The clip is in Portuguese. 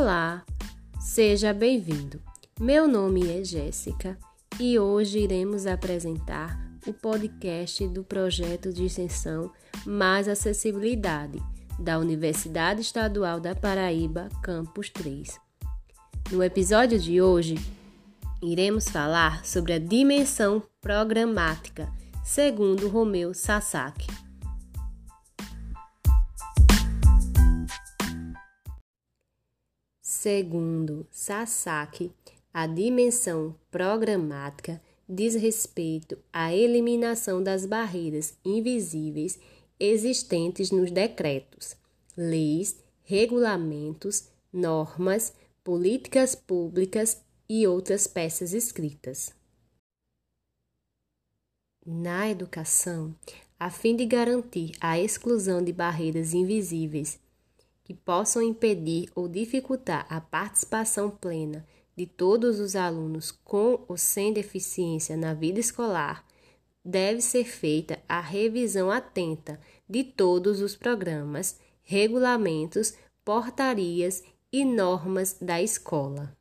Olá, seja bem-vindo. Meu nome é Jéssica e hoje iremos apresentar o podcast do projeto de extensão Mais Acessibilidade da Universidade Estadual da Paraíba, Campus 3. No episódio de hoje, iremos falar sobre a dimensão programática, segundo Romeu Sasaki. Segundo Sasaki, a dimensão programática diz respeito à eliminação das barreiras invisíveis existentes nos decretos, leis, regulamentos, normas, políticas públicas e outras peças escritas. Na educação, a fim de garantir a exclusão de barreiras invisíveis que possam impedir ou dificultar a participação plena de todos os alunos com ou sem deficiência na vida escolar, deve ser feita a revisão atenta de todos os programas, regulamentos, portarias e normas da escola.